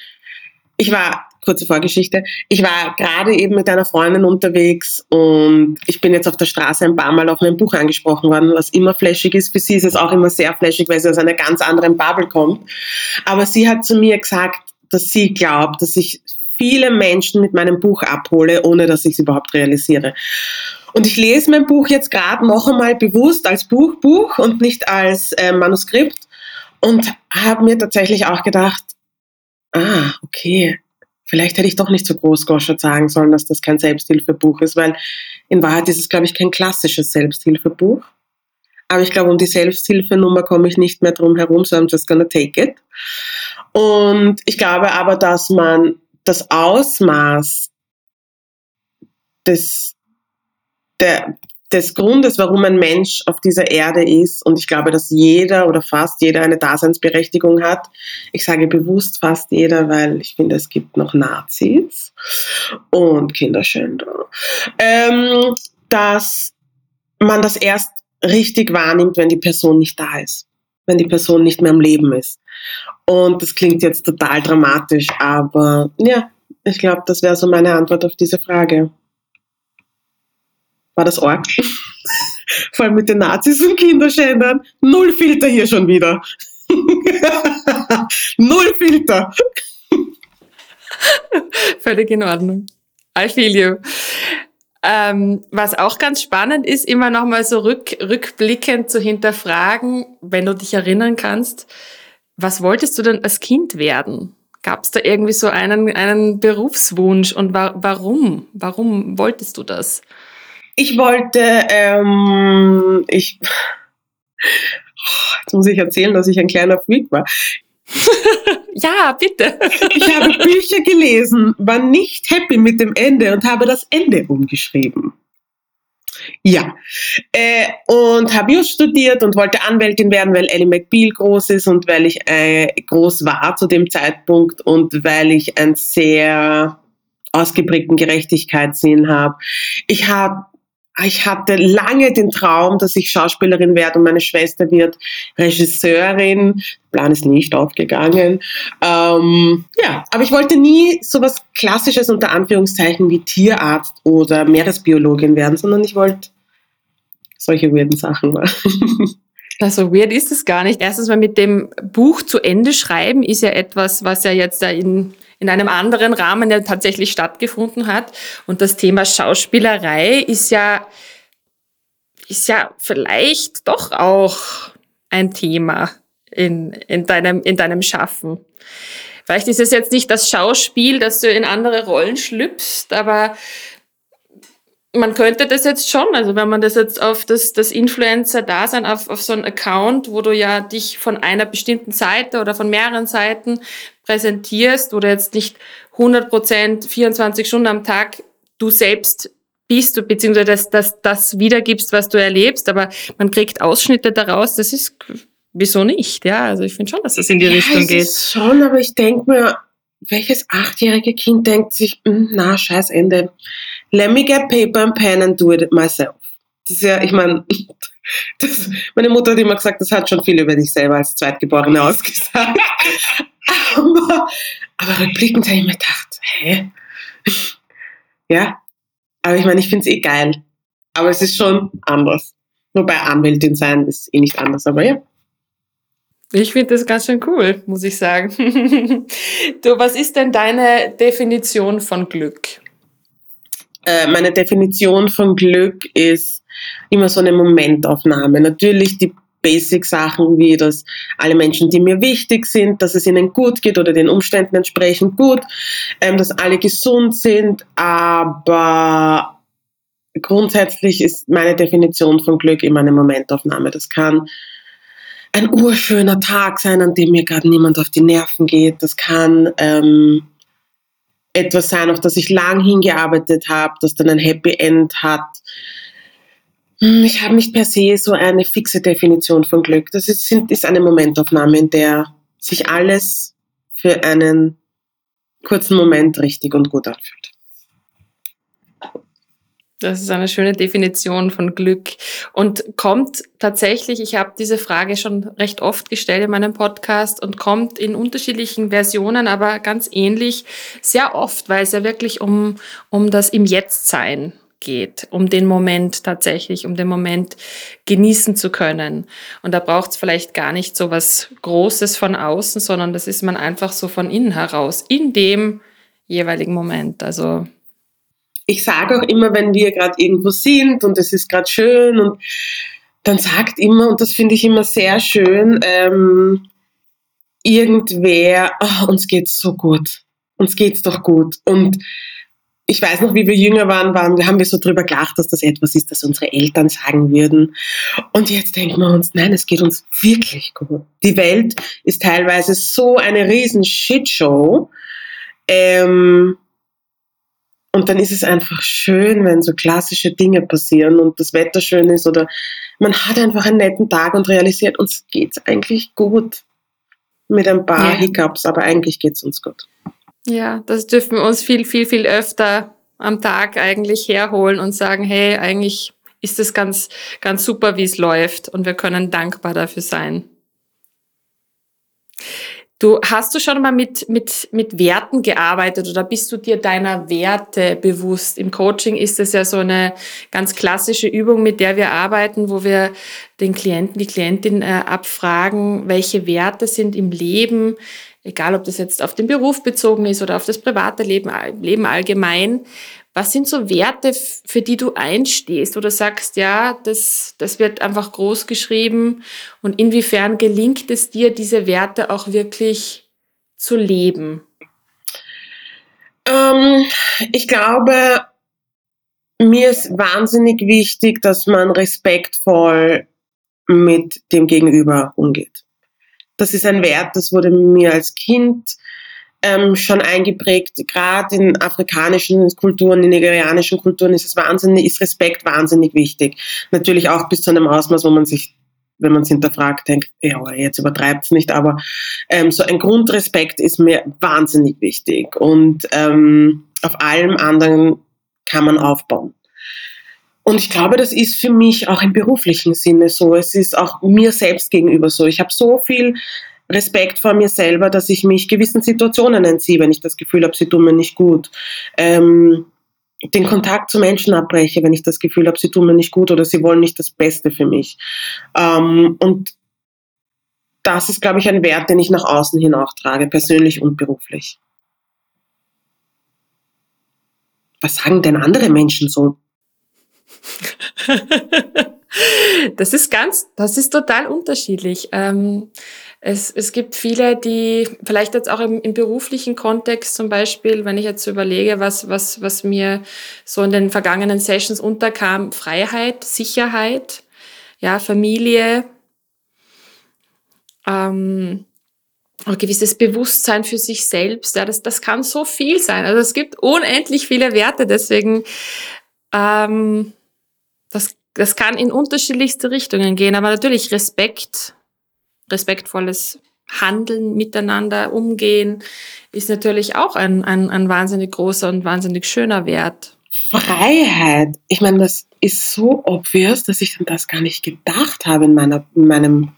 Ich war, kurze Vorgeschichte, ich war gerade eben mit einer Freundin unterwegs und ich bin jetzt auf der Straße ein paar Mal auf mein Buch angesprochen worden, was immer flashig ist. Für sie ist es auch immer sehr flashig, weil sie aus einer ganz anderen Bubble kommt. Aber sie hat zu mir gesagt, dass sie glaubt, dass ich viele Menschen mit meinem Buch abhole, ohne dass ich es überhaupt realisiere. Und ich lese mein Buch jetzt gerade noch einmal bewusst als Buch, Buch und nicht als äh, Manuskript und habe mir tatsächlich auch gedacht, ah, okay, vielleicht hätte ich doch nicht so großgoschert sagen sollen, dass das kein Selbsthilfebuch ist, weil in Wahrheit ist es, glaube ich, kein klassisches Selbsthilfebuch. Aber ich glaube, um die Selbsthilfenummer komme ich nicht mehr drum herum, so I'm just gonna take it. Und ich glaube aber, dass man das Ausmaß des, der, des Grundes, warum ein Mensch auf dieser Erde ist, und ich glaube, dass jeder oder fast jeder eine Daseinsberechtigung hat. Ich sage bewusst fast jeder, weil ich finde, es gibt noch Nazis und Kinderschänder, ähm, dass man das erst richtig wahrnimmt, wenn die Person nicht da ist, wenn die Person nicht mehr am Leben ist. Und das klingt jetzt total dramatisch, aber ja, ich glaube, das wäre so meine Antwort auf diese Frage. War das arg? Vor allem mit den Nazis und Kinderschändern. Null Filter hier schon wieder. Null Filter. Völlig in Ordnung. I feel you. Ähm, was auch ganz spannend ist, immer nochmal so rück, rückblickend zu hinterfragen, wenn du dich erinnern kannst, was wolltest du denn als Kind werden? Gab es da irgendwie so einen, einen Berufswunsch und wa warum? Warum wolltest du das? Ich wollte, ähm, ich, jetzt muss ich erzählen, dass ich ein kleiner Freak war. ja, bitte. ich habe Bücher gelesen, war nicht happy mit dem Ende und habe das Ende umgeschrieben. Ja, äh, und habe just studiert und wollte Anwältin werden, weil Ellie McBeal groß ist und weil ich äh, groß war zu dem Zeitpunkt und weil ich einen sehr ausgeprägten Gerechtigkeitssinn habe. Ich habe ich hatte lange den Traum, dass ich Schauspielerin werde und meine Schwester wird Regisseurin. Der Plan ist nicht aufgegangen. Ähm, ja, aber ich wollte nie so was Klassisches unter Anführungszeichen wie Tierarzt oder Meeresbiologin werden, sondern ich wollte solche weirden Sachen machen. Also weird ist es gar nicht. Erstens mal mit dem Buch zu Ende schreiben ist ja etwas, was ja jetzt da in in einem anderen Rahmen ja tatsächlich stattgefunden hat. Und das Thema Schauspielerei ist ja, ist ja vielleicht doch auch ein Thema in, in, deinem, in deinem Schaffen. Vielleicht ist es jetzt nicht das Schauspiel, dass du in andere Rollen schlüpfst, aber man könnte das jetzt schon, also wenn man das jetzt auf das, das Influencer-Dasein, auf, auf so einen Account, wo du ja dich von einer bestimmten Seite oder von mehreren Seiten präsentierst oder jetzt nicht 100 Prozent 24 Stunden am Tag du selbst bist, du, beziehungsweise das, das, das wiedergibst, was du erlebst, aber man kriegt Ausschnitte daraus, das ist, wieso nicht, ja, also ich finde schon, dass das in die ja, Richtung geht. Ist schon, aber ich denke mir, welches achtjährige Kind denkt sich, hm, na, scheiß Ende, let me get paper and pen and do it myself. Das ist ja, ich meine, meine Mutter hat immer gesagt, das hat schon viel über dich selber als Zweitgeborene ausgesagt. aber, aber rückblickend habe ich mir gedacht, hä? ja, aber ich meine, ich finde es eh geil. Aber es ist schon anders. Wobei Anwältin sein ist eh nicht anders, aber ja. Ich finde das ganz schön cool, muss ich sagen. du, was ist denn deine Definition von Glück? Äh, meine Definition von Glück ist immer so eine Momentaufnahme. Natürlich die Basic-Sachen wie, dass alle Menschen, die mir wichtig sind, dass es ihnen gut geht oder den Umständen entsprechend gut, ähm, dass alle gesund sind, aber grundsätzlich ist meine Definition von Glück immer eine Momentaufnahme. Das kann ein urschöner Tag sein, an dem mir gerade niemand auf die Nerven geht. Das kann ähm, etwas sein, auf das ich lang hingearbeitet habe, das dann ein Happy End hat. Hm, ich habe nicht per se so eine fixe Definition von Glück. Das ist, ist eine Momentaufnahme, in der sich alles für einen kurzen Moment richtig und gut anfühlt. Das ist eine schöne Definition von Glück und kommt tatsächlich, ich habe diese Frage schon recht oft gestellt in meinem Podcast und kommt in unterschiedlichen Versionen, aber ganz ähnlich sehr oft, weil es ja wirklich um, um das im Jetztsein geht, um den Moment tatsächlich, um den Moment genießen zu können. Und da braucht es vielleicht gar nicht so was Großes von außen, sondern das ist man einfach so von innen heraus, in dem jeweiligen Moment. Also ich sage auch immer, wenn wir gerade irgendwo sind und es ist gerade schön und dann sagt immer, und das finde ich immer sehr schön, ähm, irgendwer, oh, uns geht's so gut, uns geht's doch gut. Und ich weiß noch, wie wir jünger waren, waren, haben wir so drüber gelacht, dass das etwas ist, das unsere Eltern sagen würden. Und jetzt denken wir uns, nein, es geht uns wirklich gut. Die Welt ist teilweise so eine riesen Shitshow. Ähm, und dann ist es einfach schön, wenn so klassische Dinge passieren und das Wetter schön ist oder man hat einfach einen netten Tag und realisiert, uns geht's eigentlich gut. Mit ein paar ja. Hiccups, aber eigentlich geht's uns gut. Ja, das dürfen wir uns viel, viel, viel öfter am Tag eigentlich herholen und sagen, hey, eigentlich ist es ganz, ganz super, wie es läuft und wir können dankbar dafür sein. Du hast du schon mal mit, mit, mit Werten gearbeitet oder bist du dir deiner Werte bewusst? Im Coaching ist es ja so eine ganz klassische Übung, mit der wir arbeiten, wo wir den Klienten, die Klientin äh, abfragen, welche Werte sind im Leben, egal ob das jetzt auf den Beruf bezogen ist oder auf das private Leben, Leben allgemein, was sind so Werte, für die du einstehst oder sagst, ja, das, das wird einfach groß geschrieben und inwiefern gelingt es dir, diese Werte auch wirklich zu leben? Ähm, ich glaube, mir ist wahnsinnig wichtig, dass man respektvoll mit dem Gegenüber umgeht. Das ist ein Wert, das wurde mir als Kind ähm, schon eingeprägt. Gerade in afrikanischen Kulturen, in nigerianischen Kulturen ist es wahnsinnig, ist Respekt wahnsinnig wichtig. Natürlich auch bis zu einem Ausmaß, wo man sich wenn man es hinterfragt, denkt, ja, jetzt übertreibt es nicht, aber ähm, so ein Grundrespekt ist mir wahnsinnig wichtig und ähm, auf allem anderen kann man aufbauen. Und ich glaube, das ist für mich auch im beruflichen Sinne so. Es ist auch mir selbst gegenüber so. Ich habe so viel Respekt vor mir selber, dass ich mich gewissen Situationen entziehe, wenn ich das Gefühl habe, sie tun mir nicht gut. Ähm, den Kontakt zu Menschen abbreche, wenn ich das Gefühl habe, sie tun mir nicht gut oder sie wollen nicht das Beste für mich. Ähm, und das ist, glaube ich, ein Wert, den ich nach außen hin auch trage, persönlich und beruflich. Was sagen denn andere Menschen so? das ist ganz, das ist total unterschiedlich. Ähm, es, es gibt viele, die vielleicht jetzt auch im, im beruflichen Kontext zum Beispiel, wenn ich jetzt überlege, was, was, was mir so in den vergangenen Sessions unterkam, Freiheit, Sicherheit, ja, Familie, ähm, ein gewisses Bewusstsein für sich selbst, ja, das, das kann so viel sein. Also es gibt unendlich viele Werte, deswegen ähm, das, das kann in unterschiedlichste Richtungen gehen, aber natürlich Respekt respektvolles Handeln, miteinander umgehen, ist natürlich auch ein, ein, ein wahnsinnig großer und wahnsinnig schöner Wert. Freiheit. Ich meine, das ist so obvious, dass ich das gar nicht gedacht habe in, meiner, in meinem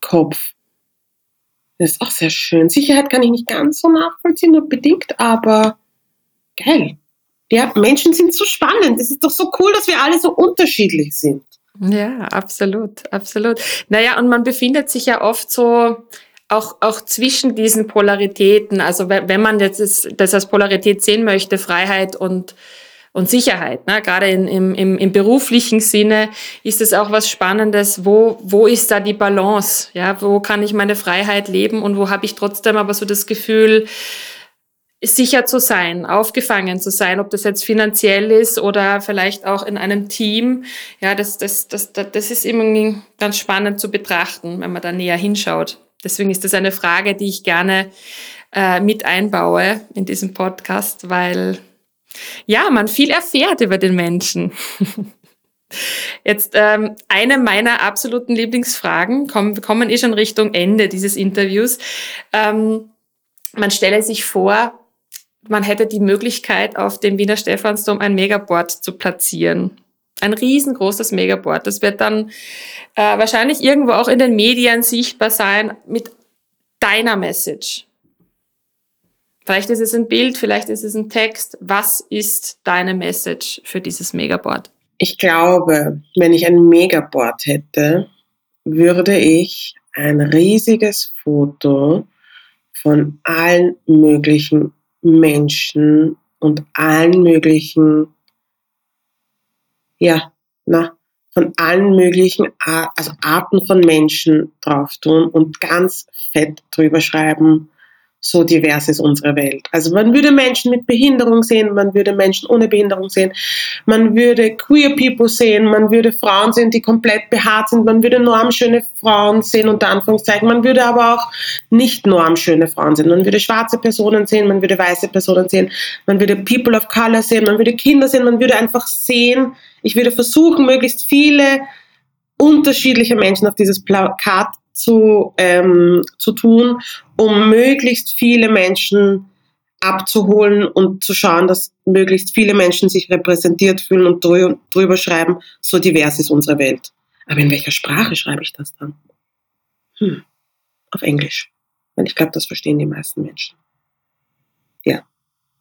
Kopf. Das ist auch sehr schön. Sicherheit kann ich nicht ganz so nachvollziehen, nur bedingt, aber geil. Ja, Menschen sind so spannend. Es ist doch so cool, dass wir alle so unterschiedlich sind. Ja, absolut, absolut. Naja, und man befindet sich ja oft so auch, auch zwischen diesen Polaritäten. Also wenn man jetzt das, das als Polarität sehen möchte, Freiheit und, und Sicherheit. Ne? Gerade in, im, im, im beruflichen Sinne ist es auch was Spannendes. Wo, wo ist da die Balance? Ja, wo kann ich meine Freiheit leben und wo habe ich trotzdem aber so das Gefühl, sicher zu sein, aufgefangen zu sein, ob das jetzt finanziell ist oder vielleicht auch in einem Team. Ja, das, das, das, das ist irgendwie ganz spannend zu betrachten, wenn man da näher hinschaut. Deswegen ist das eine Frage, die ich gerne äh, mit einbaue in diesem Podcast, weil ja, man viel erfährt über den Menschen. Jetzt ähm, eine meiner absoluten Lieblingsfragen, kommen, kommen eh schon Richtung Ende dieses Interviews. Ähm, man stelle sich vor, man hätte die Möglichkeit, auf dem Wiener Stephansdom ein Megaboard zu platzieren. Ein riesengroßes Megaboard. Das wird dann äh, wahrscheinlich irgendwo auch in den Medien sichtbar sein mit deiner Message. Vielleicht ist es ein Bild, vielleicht ist es ein Text. Was ist deine Message für dieses Megaboard? Ich glaube, wenn ich ein Megaboard hätte, würde ich ein riesiges Foto von allen möglichen Menschen und allen möglichen, ja, na, von allen möglichen also Arten von Menschen drauf tun und ganz fett drüber schreiben, so divers ist unsere Welt. Also man würde Menschen mit Behinderung sehen, man würde Menschen ohne Behinderung sehen, man würde queer people sehen, man würde Frauen sehen, die komplett behaart sind, man würde normschöne Frauen sehen, unter Anführungszeichen, man würde aber auch nicht normschöne Frauen sehen, man würde schwarze Personen sehen, man würde weiße Personen sehen, man würde people of color sehen, man würde Kinder sehen, man würde einfach sehen, ich würde versuchen, möglichst viele unterschiedliche Menschen auf dieses Plakat zu, ähm, zu tun, um möglichst viele Menschen abzuholen und zu schauen, dass möglichst viele Menschen sich repräsentiert fühlen und drü drüber schreiben, so divers ist unsere Welt. Aber in welcher Sprache schreibe ich das dann? Hm, auf Englisch. Weil ich glaube, das verstehen die meisten Menschen. Ja.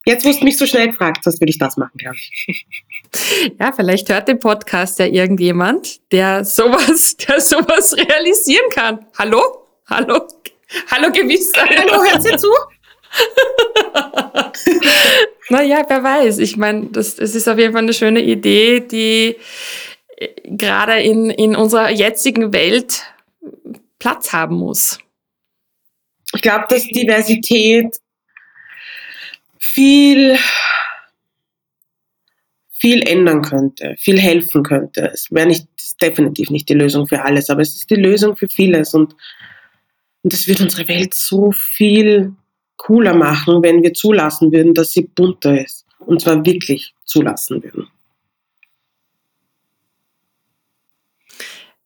Jetzt, wo du mich so schnell gefragt hast, würde ich das machen, glaube ich. Ja, vielleicht hört den Podcast ja irgendjemand, der sowas, der sowas realisieren kann. Hallo? Hallo? Hallo, gewiss. Hallo, hört Sie zu? naja, wer weiß. Ich meine, das, das ist auf jeden Fall eine schöne Idee, die äh, gerade in, in unserer jetzigen Welt Platz haben muss. Ich glaube, dass Diversität viel, viel ändern könnte, viel helfen könnte. Es wäre nicht, definitiv nicht die Lösung für alles, aber es ist die Lösung für vieles und, und es wird unsere Welt so viel cooler machen, wenn wir zulassen würden, dass sie bunter ist. Und zwar wirklich zulassen würden.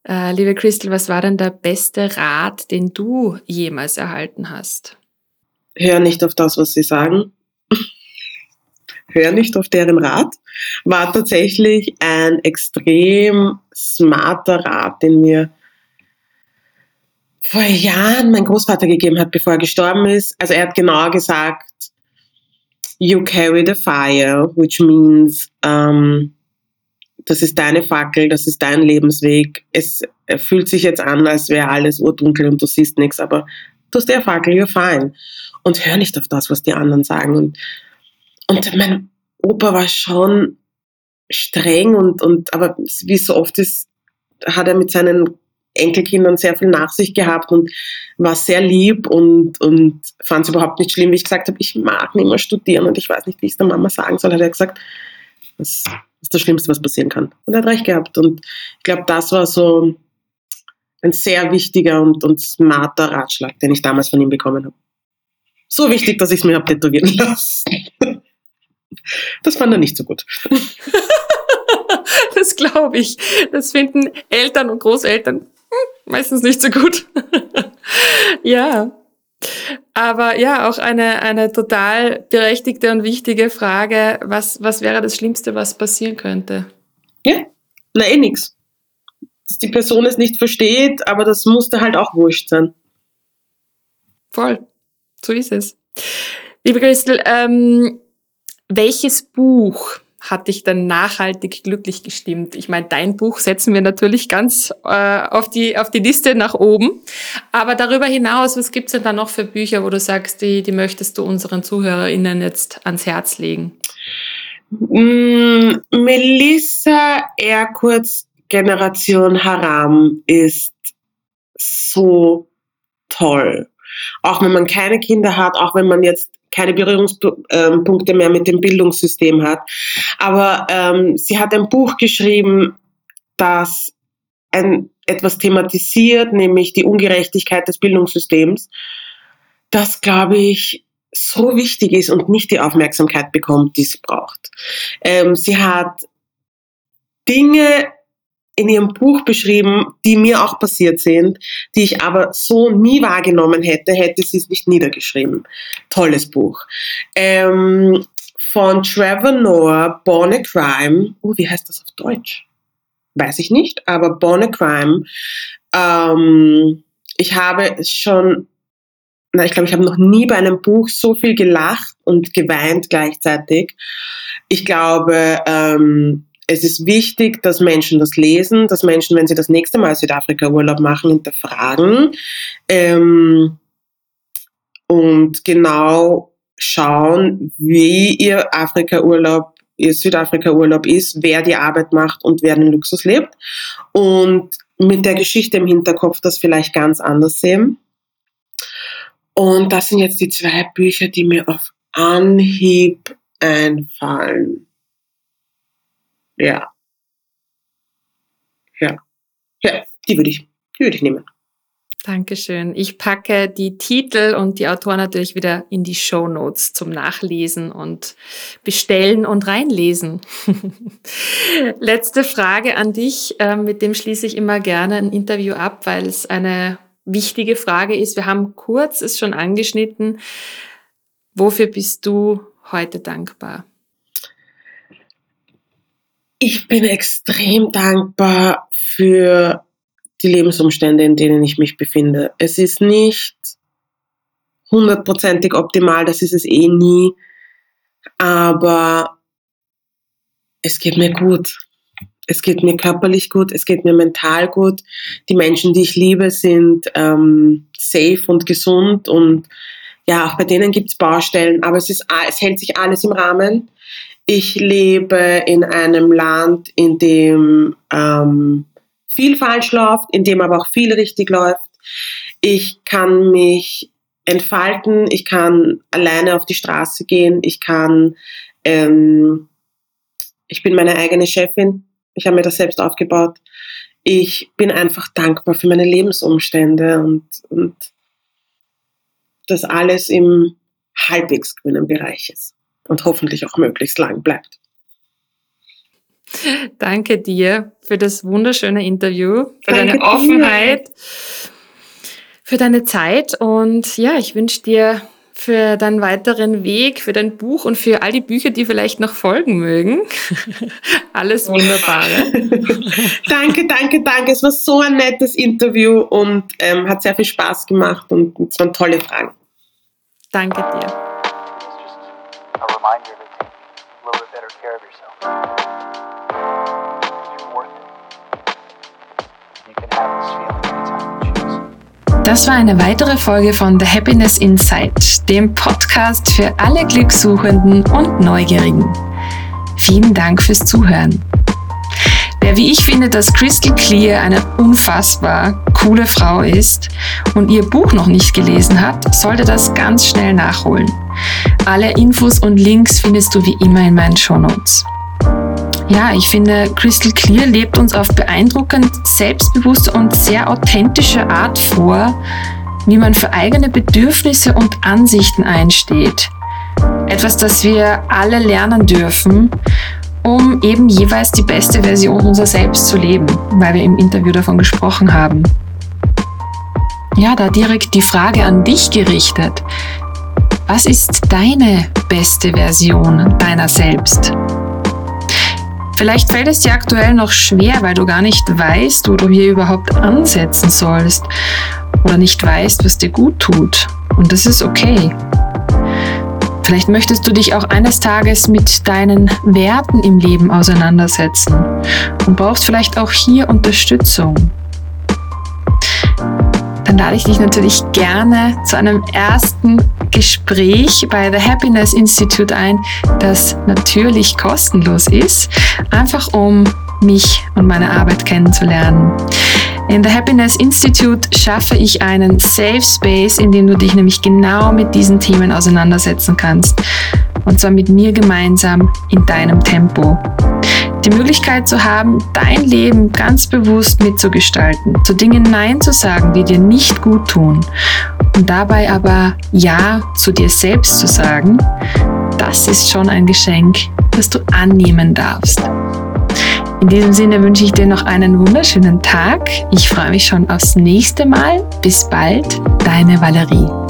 Äh, liebe Crystal, was war denn der beste Rat, den du jemals erhalten hast? Hör nicht auf das, was sie sagen hör nicht auf deren Rat, war tatsächlich ein extrem smarter Rat, den mir vor Jahren mein Großvater gegeben hat, bevor er gestorben ist. Also er hat genau gesagt, you carry the fire, which means, um, das ist deine Fackel, das ist dein Lebensweg. Es fühlt sich jetzt an, als wäre alles urdunkel und du siehst nichts, aber du hast der Fackel, you're fine. Und hör nicht auf das, was die anderen sagen. Und und mein Opa war schon streng und, und aber wie es so oft ist, hat er mit seinen Enkelkindern sehr viel Nachsicht gehabt und war sehr lieb und, und fand es überhaupt nicht schlimm, wie ich gesagt habe, ich mag nicht mehr studieren und ich weiß nicht, wie ich es der Mama sagen soll, hat er gesagt, das ist das Schlimmste, was passieren kann. Und er hat recht gehabt. Und ich glaube, das war so ein sehr wichtiger und, und smarter Ratschlag, den ich damals von ihm bekommen habe. So wichtig, dass ich es mir habe tätowieren lassen. Das fand er nicht so gut. das glaube ich. Das finden Eltern und Großeltern hm, meistens nicht so gut. ja. Aber ja, auch eine, eine total berechtigte und wichtige Frage. Was, was wäre das Schlimmste, was passieren könnte? Ja, na eh nix. Dass die Person es nicht versteht, aber das musste halt auch wurscht sein. Voll. So ist es. Liebe Christel, ähm, welches Buch hat dich dann nachhaltig glücklich gestimmt? Ich meine, dein Buch setzen wir natürlich ganz äh, auf, die, auf die Liste nach oben. Aber darüber hinaus, was gibt's denn da noch für Bücher, wo du sagst, die, die möchtest du unseren ZuhörerInnen jetzt ans Herz legen? Mm, Melissa Erkurz Generation Haram ist so toll. Auch wenn man keine Kinder hat, auch wenn man jetzt keine Berührungspunkte mehr mit dem Bildungssystem hat. Aber ähm, sie hat ein Buch geschrieben, das ein, etwas thematisiert, nämlich die Ungerechtigkeit des Bildungssystems, das, glaube ich, so wichtig ist und nicht die Aufmerksamkeit bekommt, die sie braucht. Ähm, sie hat Dinge in ihrem Buch beschrieben, die mir auch passiert sind, die ich aber so nie wahrgenommen hätte, hätte sie es nicht niedergeschrieben. Tolles Buch. Ähm, von Trevor Noah, Born a Crime. Oh, wie heißt das auf Deutsch? Weiß ich nicht, aber Born a Crime. Ähm, ich habe schon, na, ich glaube, ich habe noch nie bei einem Buch so viel gelacht und geweint gleichzeitig. Ich glaube, ähm, es ist wichtig, dass Menschen das lesen, dass Menschen, wenn sie das nächste Mal Südafrika-Urlaub machen, hinterfragen ähm, und genau schauen, wie ihr Afrika-Urlaub, ihr Südafrika-Urlaub ist, wer die Arbeit macht und wer den Luxus lebt. Und mit der Geschichte im Hinterkopf das vielleicht ganz anders sehen. Und das sind jetzt die zwei Bücher, die mir auf Anhieb einfallen. Ja. Ja. Ja, die würde ich, die würde ich nehmen. Dankeschön. Ich packe die Titel und die Autoren natürlich wieder in die Show Notes zum Nachlesen und bestellen und reinlesen. Letzte Frage an dich. Ähm, mit dem schließe ich immer gerne ein Interview ab, weil es eine wichtige Frage ist. Wir haben kurz es schon angeschnitten. Wofür bist du heute dankbar? Ich bin extrem dankbar für die Lebensumstände, in denen ich mich befinde. Es ist nicht hundertprozentig optimal, das ist es eh nie, aber es geht mir gut. Es geht mir körperlich gut, es geht mir mental gut. Die Menschen, die ich liebe, sind ähm, safe und gesund und ja, auch bei denen gibt es Baustellen, aber es, ist, es hält sich alles im Rahmen. Ich lebe in einem Land, in dem ähm, viel falsch läuft, in dem aber auch viel richtig läuft. Ich kann mich entfalten, ich kann alleine auf die Straße gehen, ich kann, ähm, ich bin meine eigene Chefin, ich habe mir das selbst aufgebaut. Ich bin einfach dankbar für meine Lebensumstände und, und das alles im halbwegs grünen Bereich ist und hoffentlich auch möglichst lang bleibt. Danke dir für das wunderschöne Interview, für Danke deine Offenheit, dir. für deine Zeit und ja, ich wünsche dir für deinen weiteren Weg, für dein Buch und für all die Bücher, die vielleicht noch folgen mögen. Alles Wunderbare. danke, danke, danke. Es war so ein nettes Interview und ähm, hat sehr viel Spaß gemacht und es waren tolle Fragen. Danke dir. Das war eine weitere Folge von The Happiness Insight, dem Podcast für alle Glückssuchenden und Neugierigen. Vielen Dank fürs Zuhören. Wer wie ich finde, dass Crystal Clear eine unfassbar coole Frau ist und ihr Buch noch nicht gelesen hat, sollte das ganz schnell nachholen. Alle Infos und Links findest du wie immer in meinen Shownotes. Ja, ich finde, Crystal Clear lebt uns auf beeindruckend selbstbewusste und sehr authentische Art vor, wie man für eigene Bedürfnisse und Ansichten einsteht. Etwas, das wir alle lernen dürfen, um eben jeweils die beste Version unserer selbst zu leben, weil wir im Interview davon gesprochen haben. Ja, da direkt die Frage an dich gerichtet. Was ist deine beste Version deiner selbst? Vielleicht fällt es dir aktuell noch schwer, weil du gar nicht weißt, wo du hier überhaupt ansetzen sollst oder nicht weißt, was dir gut tut. Und das ist okay. Vielleicht möchtest du dich auch eines Tages mit deinen Werten im Leben auseinandersetzen und brauchst vielleicht auch hier Unterstützung dann lade ich dich natürlich gerne zu einem ersten Gespräch bei The Happiness Institute ein, das natürlich kostenlos ist, einfach um mich und meine Arbeit kennenzulernen. In der Happiness Institute schaffe ich einen Safe Space, in dem du dich nämlich genau mit diesen Themen auseinandersetzen kannst. Und zwar mit mir gemeinsam in deinem Tempo. Die Möglichkeit zu haben, dein Leben ganz bewusst mitzugestalten, zu Dingen Nein zu sagen, die dir nicht gut tun und dabei aber Ja zu dir selbst zu sagen, das ist schon ein Geschenk, das du annehmen darfst. In diesem Sinne wünsche ich dir noch einen wunderschönen Tag. Ich freue mich schon aufs nächste Mal. Bis bald, deine Valerie.